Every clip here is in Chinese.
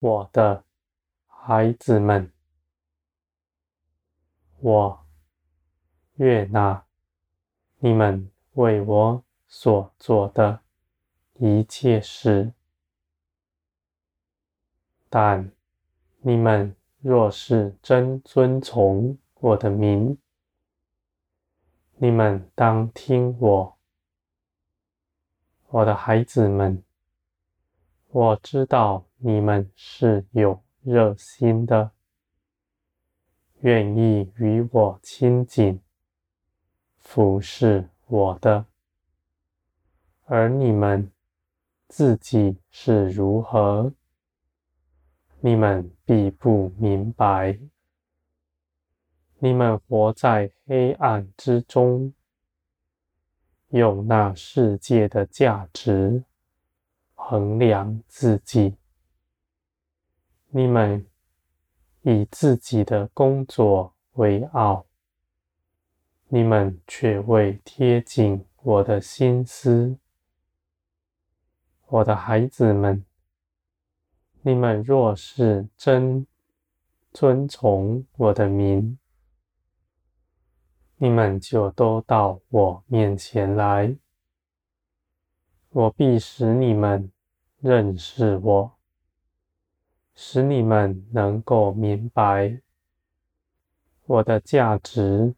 我的孩子们，我悦纳你们为我所做的一切事，但你们若是真遵从我的名，你们当听我，我的孩子们。我知道你们是有热心的，愿意与我亲近，服侍我的，而你们自己是如何，你们必不明白。你们活在黑暗之中，用那世界的价值衡量自己。你们以自己的工作为傲，你们却未贴近我的心思。我的孩子们，你们若是真遵从我的名，你们就都到我面前来，我必使你们认识我，使你们能够明白我的价值，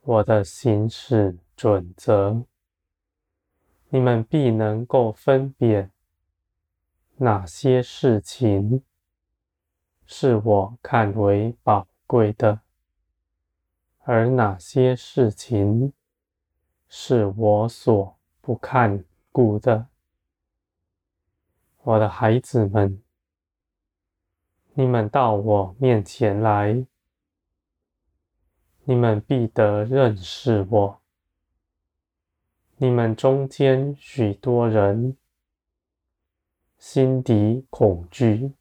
我的行事准则，你们必能够分辨哪些事情是我看为宝贵的。而哪些事情是我所不看顾的？我的孩子们，你们到我面前来，你们必得认识我。你们中间许多人心底恐惧，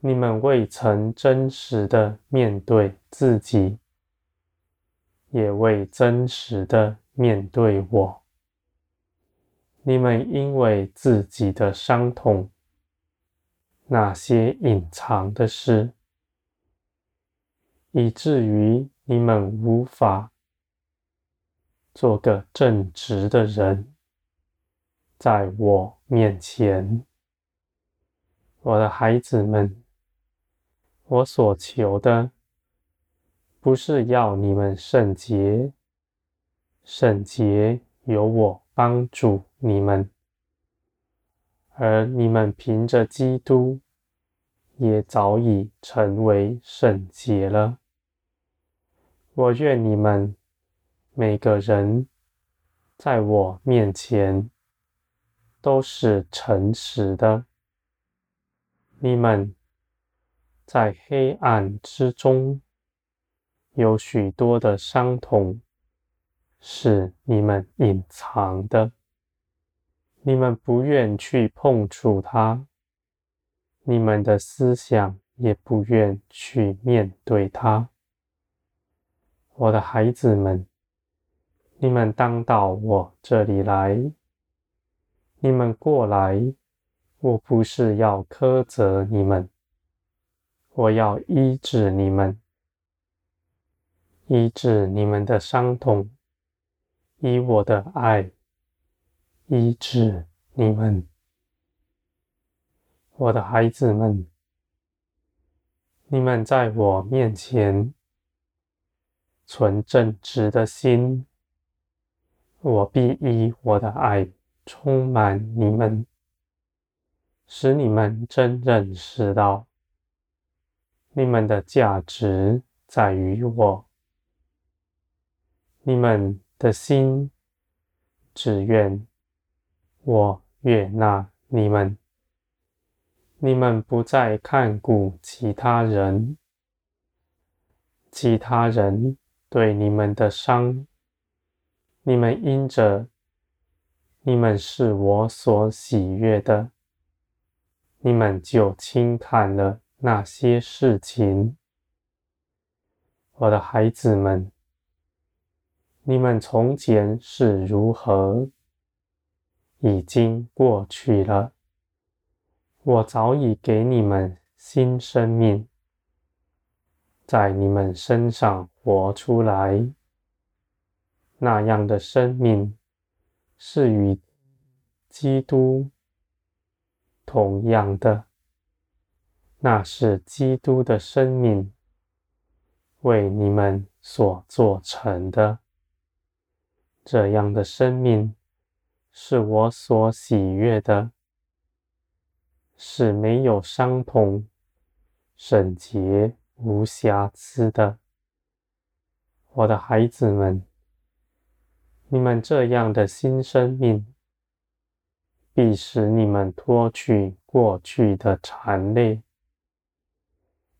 你们未曾真实的面对自己。也未真实的面对我，你们因为自己的伤痛，那些隐藏的事，以至于你们无法做个正直的人，在我面前，我的孩子们，我所求的。不是要你们圣洁，圣洁由我帮助你们，而你们凭着基督也早已成为圣洁了。我愿你们每个人在我面前都是诚实的。你们在黑暗之中。有许多的伤痛是你们隐藏的，你们不愿去碰触它，你们的思想也不愿去面对它。我的孩子们，你们当到我这里来，你们过来，我不是要苛责你们，我要医治你们。医治你们的伤痛，以我的爱医治你们，我的孩子们，你们在我面前存正直的心，我必以我的爱充满你们，使你们真认识到你们的价值在于我。你们的心只愿我悦纳你们，你们不再看顾其他人，其他人对你们的伤，你们因着你们是我所喜悦的，你们就轻看了那些事情，我的孩子们。你们从前是如何，已经过去了。我早已给你们新生命，在你们身上活出来。那样的生命是与基督同样的，那是基督的生命为你们所做成的。这样的生命是我所喜悦的，是没有伤痛、圣洁、无瑕疵的。我的孩子们。你们这样的新生命，必使你们脱去过去的缠累。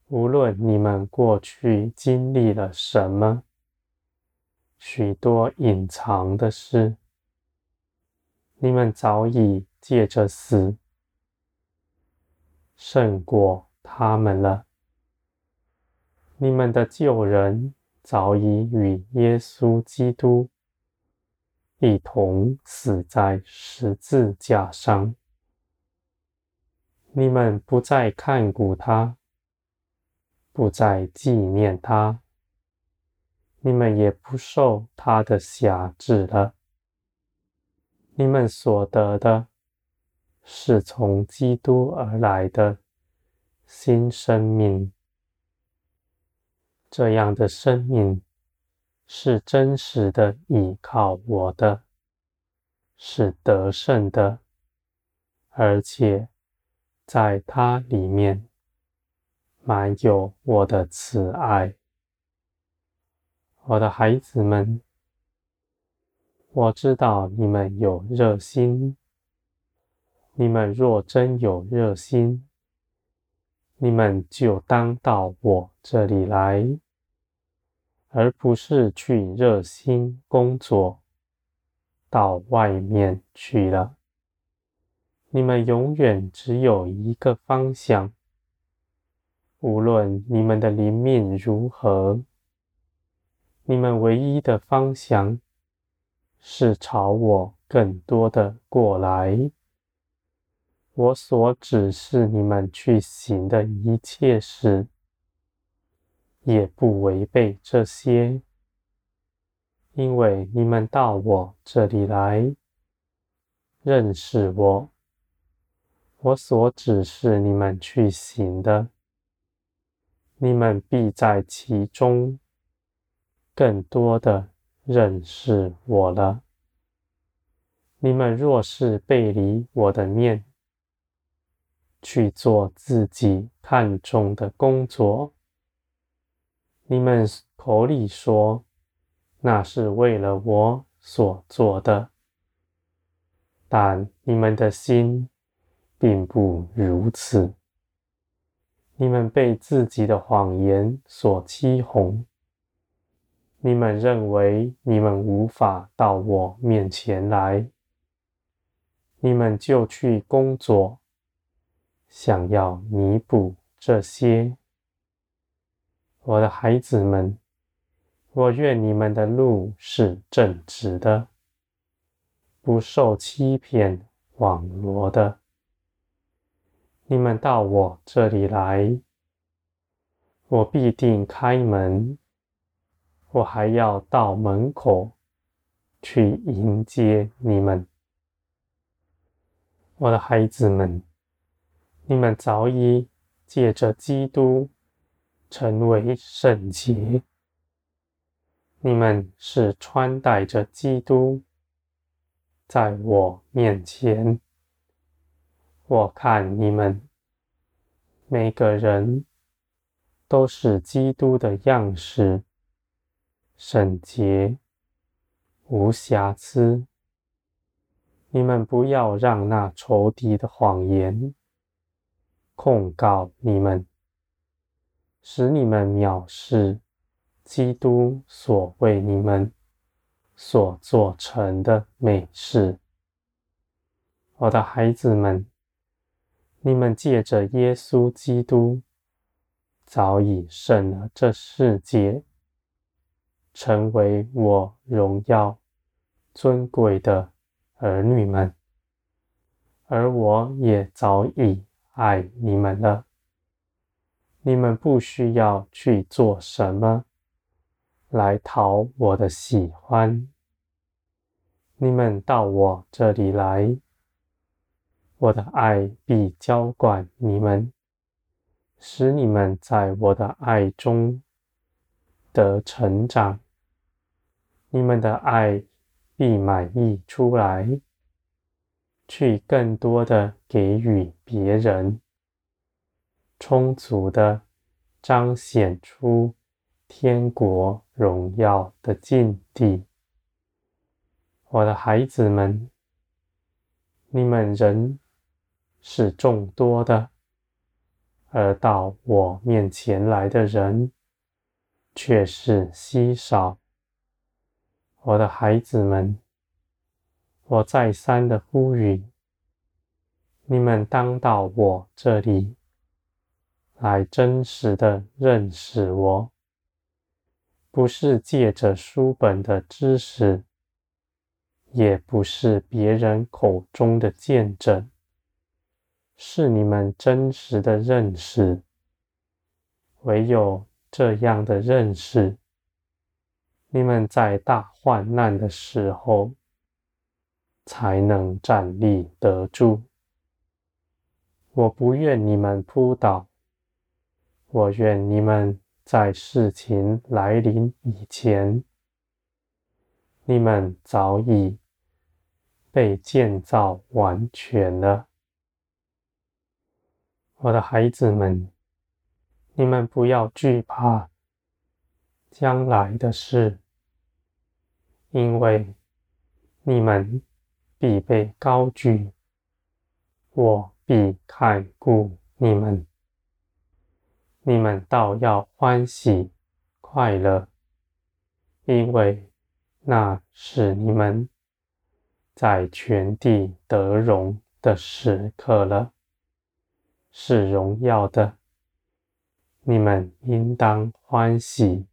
无论你们过去经历了什么，许多隐藏的事，你们早已借着死胜过他们了。你们的旧人早已与耶稣基督。一同死在十字架上，你们不再看顾他，不再纪念他，你们也不受他的辖制了。你们所得的，是从基督而来的新生命，这样的生命。是真实的依靠我的，是得胜的，而且在它里面满有我的慈爱。我的孩子们，我知道你们有热心，你们若真有热心，你们就当到我这里来。而不是去热心工作，到外面去了。你们永远只有一个方向，无论你们的灵命如何，你们唯一的方向是朝我更多的过来。我所指示你们去行的一切事。也不违背这些，因为你们到我这里来，认识我，我所指示你们去行的，你们必在其中更多的认识我了。你们若是背离我的面，去做自己看重的工作，你们口里说，那是为了我所做的，但你们的心并不如此。你们被自己的谎言所欺哄，你们认为你们无法到我面前来，你们就去工作，想要弥补这些。我的孩子们，我愿你们的路是正直的，不受欺骗、网罗的。你们到我这里来，我必定开门，我还要到门口去迎接你们。我的孩子们，你们早已借着基督。成为圣洁，你们是穿戴着基督，在我面前。我看你们每个人都是基督的样式，圣洁，无瑕疵。你们不要让那仇敌的谎言控告你们。使你们藐视基督所为你们所做成的美事，我的孩子们，你们借着耶稣基督早已胜了这世界，成为我荣耀尊贵的儿女们，而我也早已爱你们了。你们不需要去做什么来讨我的喜欢。你们到我这里来，我的爱必浇灌你们，使你们在我的爱中得成长。你们的爱必满溢出来，去更多的给予别人，充足的彰显出天国荣耀的境地。我的孩子们，你们人是众多的，而到我面前来的人却是稀少。我的孩子们，我再三的呼吁，你们当到我这里来，真实的认识我，不是借着书本的知识。也不是别人口中的见证，是你们真实的认识。唯有这样的认识，你们在大患难的时候才能站立得住。我不愿你们扑倒，我愿你们在事情来临以前。你们早已被建造完全了，我的孩子们，你们不要惧怕将来的事，因为你们必被高举，我必看顾你们，你们倒要欢喜快乐，因为。那是你们在全地得荣的时刻了，是荣耀的。你们应当欢喜